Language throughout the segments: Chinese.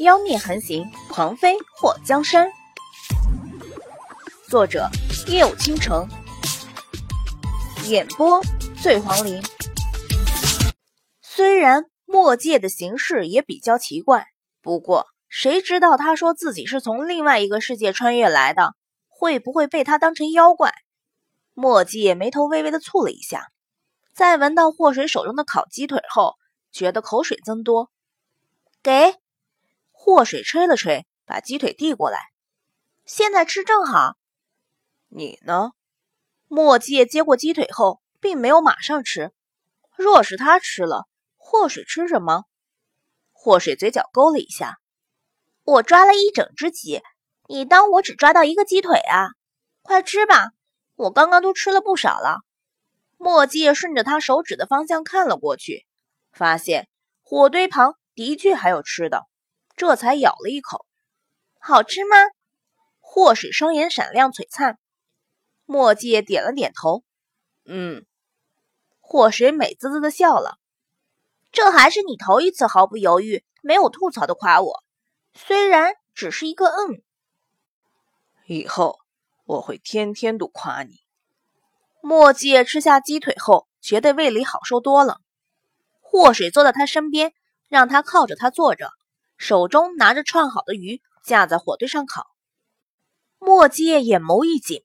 妖孽横行，狂妃祸江山。作者：夜舞倾城，演播：醉黄林。虽然墨界的形式也比较奇怪，不过谁知道他说自己是从另外一个世界穿越来的，会不会被他当成妖怪？墨界眉头微微的蹙了一下，在闻到祸水手中的烤鸡腿后，觉得口水增多。给祸水吹了吹，把鸡腿递过来，现在吃正好。你呢？墨界接过鸡腿后，并没有马上吃。若是他吃了，祸水吃什么？祸水嘴角勾了一下，我抓了一整只鸡，你当我只抓到一个鸡腿啊？快吃吧，我刚刚都吃了不少了。墨界顺着他手指的方向看了过去，发现火堆旁。的确还有吃的，这才咬了一口。好吃吗？祸水双眼闪亮璀璨。墨界点了点头。嗯。祸水美滋滋的笑了。这还是你头一次毫不犹豫、没有吐槽的夸我，虽然只是一个嗯。以后我会天天都夸你。墨界吃下鸡腿后，觉得胃里好受多了。祸水坐在他身边。让他靠着他坐着，手中拿着串好的鱼架在火堆上烤。墨界眼眸一紧，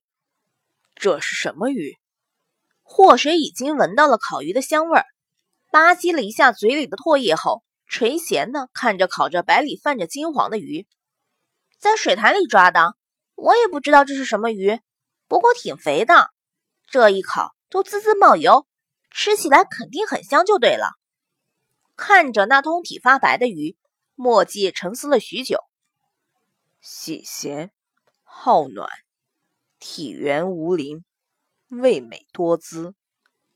这是什么鱼？祸水已经闻到了烤鱼的香味儿，吧唧了一下嘴里的唾液后，垂涎的看着烤着白里泛着金黄的鱼，在水潭里抓的，我也不知道这是什么鱼，不过挺肥的，这一烤都滋滋冒油，吃起来肯定很香，就对了。看着那通体发白的鱼，墨迹沉思了许久。细咸，好暖，体圆无鳞，味美多滋，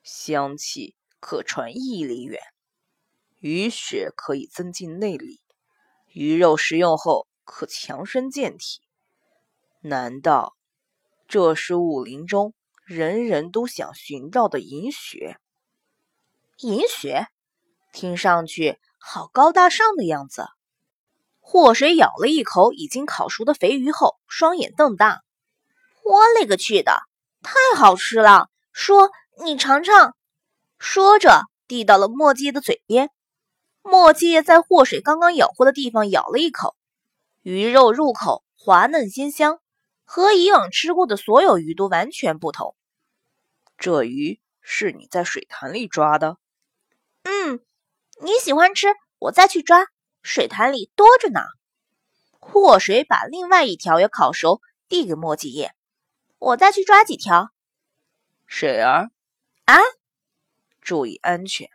香气可传一里远。鱼血可以增进内力，鱼肉食用后可强身健体。难道这是武林中人人都想寻到的银血？银血？听上去好高大上的样子。祸水咬了一口已经烤熟的肥鱼后，双眼瞪大：“我勒个去的，太好吃了！说你尝尝。”说着递到了墨迹的嘴边。墨迹在祸水刚刚咬过的地方咬了一口，鱼肉入口滑嫩鲜香，和以往吃过的所有鱼都完全不同。这鱼是你在水潭里抓的？嗯。你喜欢吃，我再去抓。水潭里多着呢。祸水把另外一条也烤熟，递给墨迹叶。我再去抓几条。水儿，啊，注意安全。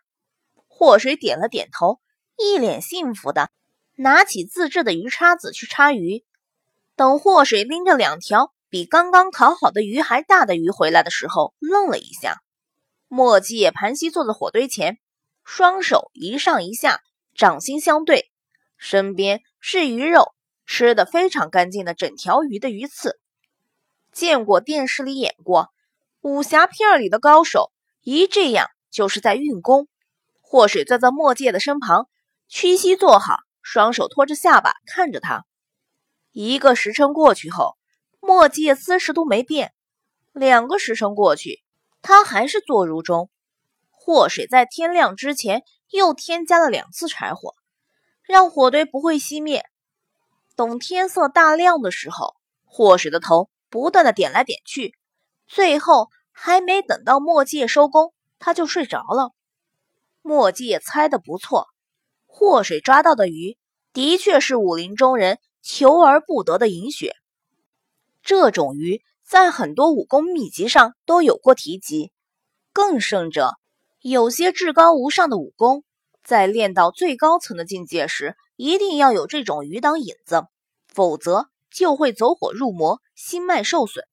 祸水点了点头，一脸幸福的拿起自制的鱼叉子去叉鱼。等祸水拎着两条比刚刚烤好的鱼还大的鱼回来的时候，愣了一下。墨迹叶盘膝坐在火堆前。双手一上一下，掌心相对，身边是鱼肉，吃的非常干净的整条鱼的鱼刺。见过电视里演过武侠片里的高手，一这样就是在运功。祸水坐在墨界的身旁，屈膝坐好，双手托着下巴看着他。一个时辰过去后，墨界姿势都没变。两个时辰过去，他还是坐如钟。祸水在天亮之前又添加了两次柴火，让火堆不会熄灭。等天色大亮的时候，祸水的头不断的点来点去，最后还没等到墨界收工，他就睡着了。墨界猜的不错，祸水抓到的鱼的确是武林中人求而不得的银血。这种鱼在很多武功秘籍上都有过提及，更甚者。有些至高无上的武功，在练到最高层的境界时，一定要有这种鱼当引子，否则就会走火入魔，心脉受损。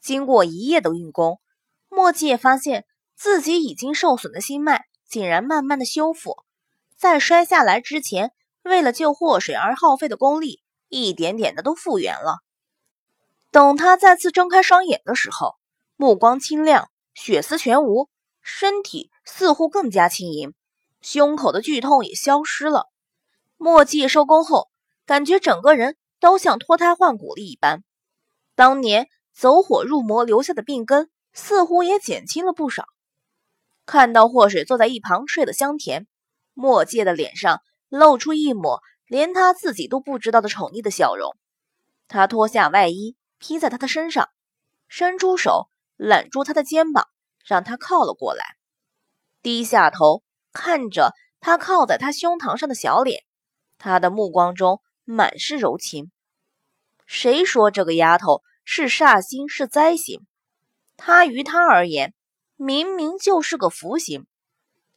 经过一夜的运功，墨界发现自己已经受损的心脉竟然慢慢的修复，在摔下来之前，为了救祸水而耗费的功力，一点点的都复原了。等他再次睁开双眼的时候，目光清亮，血丝全无。身体似乎更加轻盈，胸口的剧痛也消失了。墨迹收工后，感觉整个人都像脱胎换骨了一般。当年走火入魔留下的病根，似乎也减轻了不少。看到祸水坐在一旁睡得香甜，墨迹的脸上露出一抹连他自己都不知道的宠溺的笑容。他脱下外衣披在他的身上，伸出手揽住他的肩膀，让他靠了过来，低下头看着他靠在他胸膛上的小脸，他的目光中满是柔情。谁说这个丫头是煞星是灾星？她于他而言。明明就是个福星，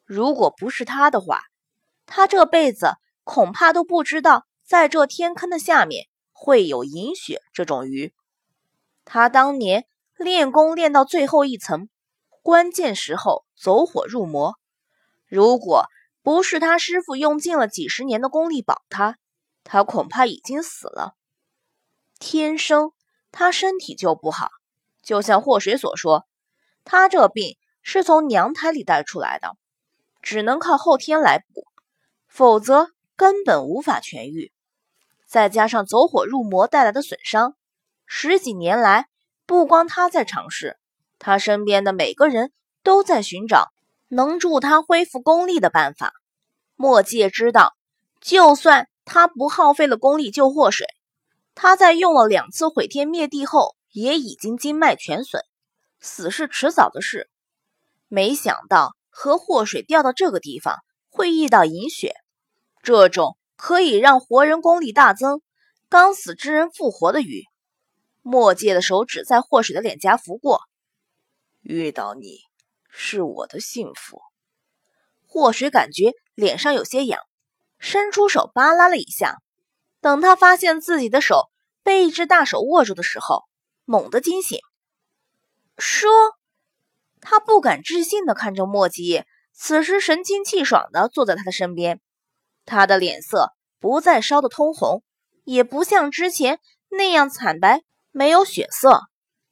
如果不是他的话，他这辈子恐怕都不知道，在这天坑的下面会有银雪这种鱼。他当年练功练到最后一层，关键时候走火入魔，如果不是他师傅用尽了几十年的功力保他，他恐怕已经死了。天生他身体就不好，就像祸水所说。他这病是从娘胎里带出来的，只能靠后天来补，否则根本无法痊愈。再加上走火入魔带来的损伤，十几年来，不光他在尝试，他身边的每个人都在寻找能助他恢复功力的办法。墨界知道，就算他不耗费了功力救祸水，他在用了两次毁天灭地后，也已经经脉全损。死是迟早的事，没想到和祸水掉到这个地方会遇到银雪，这种可以让活人功力大增、刚死之人复活的鱼。墨界的手指在祸水的脸颊拂过，遇到你是我的幸福。祸水感觉脸上有些痒，伸出手扒拉了一下。等他发现自己的手被一只大手握住的时候，猛地惊醒。说，他不敢置信的看着莫吉，此时神清气爽的坐在他的身边，他的脸色不再烧得通红，也不像之前那样惨白，没有血色。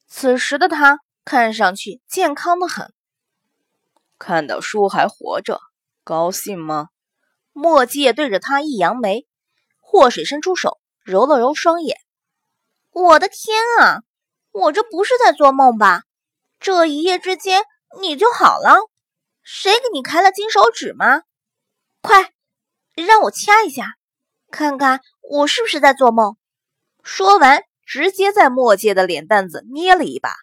此时的他看上去健康的很。看到叔还活着，高兴吗？墨迹对着他一扬眉，祸水伸出手揉了揉双眼。我的天啊，我这不是在做梦吧？这一夜之间你就好了？谁给你开了金手指吗？快让我掐一下，看看我是不是在做梦。说完，直接在墨界的脸蛋子捏了一把。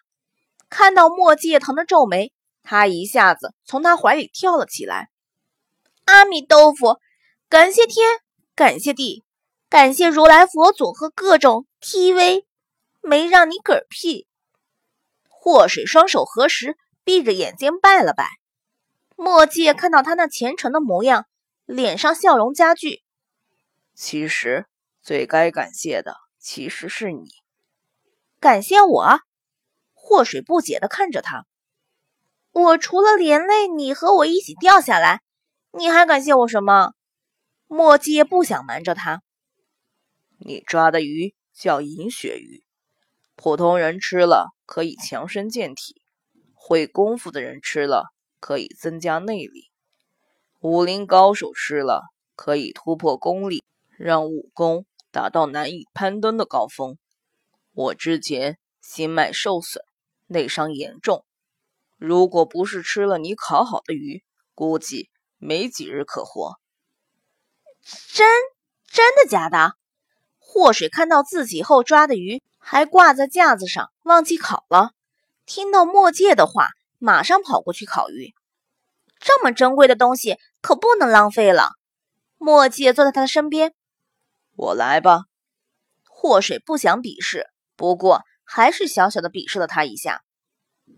看到墨界疼的皱眉，他一下子从他怀里跳了起来。阿弥豆腐，感谢天，感谢地，感谢如来佛祖和各种 TV，没让你嗝屁。祸水双手合十，闭着眼睛拜了拜。墨界看到他那虔诚的模样，脸上笑容加剧。其实最该感谢的其实是你，感谢我？祸水不解的看着他。我除了连累你和我一起掉下来，你还感谢我什么？墨界不想瞒着他。你抓的鱼叫银鳕鱼。普通人吃了可以强身健体，会功夫的人吃了可以增加内力，武林高手吃了可以突破功力，让武功达到难以攀登的高峰。我之前心脉受损，内伤严重，如果不是吃了你烤好的鱼，估计没几日可活。真真的假的？祸水看到自己后抓的鱼。还挂在架子上，忘记烤了。听到墨界的话，马上跑过去烤鱼。这么珍贵的东西可不能浪费了。墨界坐在他的身边，我来吧。祸水不想鄙视，不过还是小小的鄙视了他一下，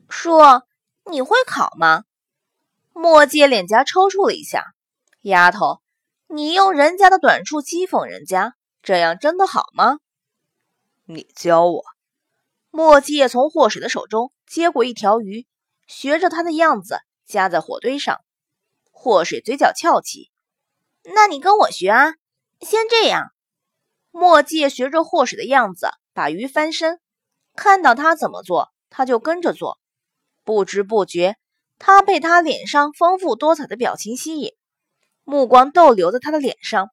说：“你会烤吗？”墨界脸颊抽搐了一下。丫头，你用人家的短处讥讽人家，这样真的好吗？你教我。墨迹从祸水的手中接过一条鱼，学着他的样子夹在火堆上。祸水嘴角翘起，那你跟我学啊。先这样。墨迹学着祸水的样子把鱼翻身，看到他怎么做，他就跟着做。不知不觉，他被他脸上丰富多彩的表情吸引，目光逗留在他的脸上。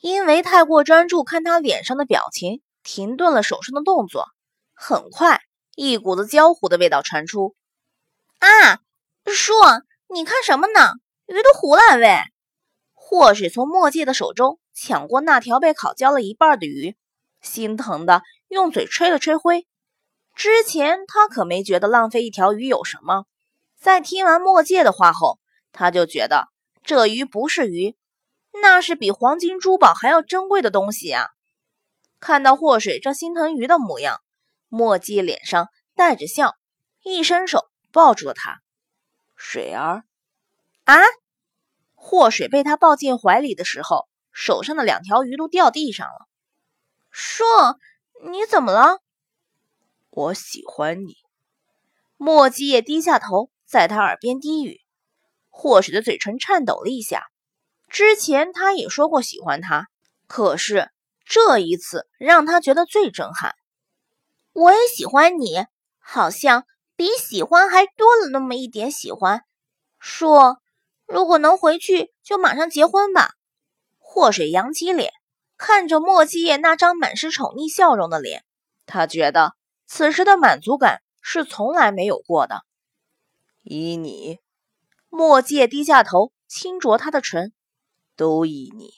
因为太过专注看他脸上的表情，停顿了手上的动作。很快，一股子焦糊的味道传出。啊，叔，你看什么呢？鱼都糊了，喂！祸水从墨界的手中抢过那条被烤焦了一半的鱼，心疼的用嘴吹了吹灰。之前他可没觉得浪费一条鱼有什么，在听完墨界的话后，他就觉得这鱼不是鱼，那是比黄金珠宝还要珍贵的东西啊！看到祸水这心疼鱼的模样，墨界脸上带着笑，一伸手抱住了他。水儿，啊！祸水被他抱进怀里的时候，手上的两条鱼都掉地上了。说：“你怎么了？”我喜欢你。莫基也低下头，在他耳边低语。祸水的嘴唇颤抖了一下。之前他也说过喜欢他，可是这一次让他觉得最震撼。我也喜欢你，好像比喜欢还多了那么一点喜欢。说。如果能回去，就马上结婚吧。祸水扬起脸，看着莫继业那张满是宠溺笑容的脸，他觉得此时的满足感是从来没有过的。依你，墨界低下头，轻啄他的唇，都依你。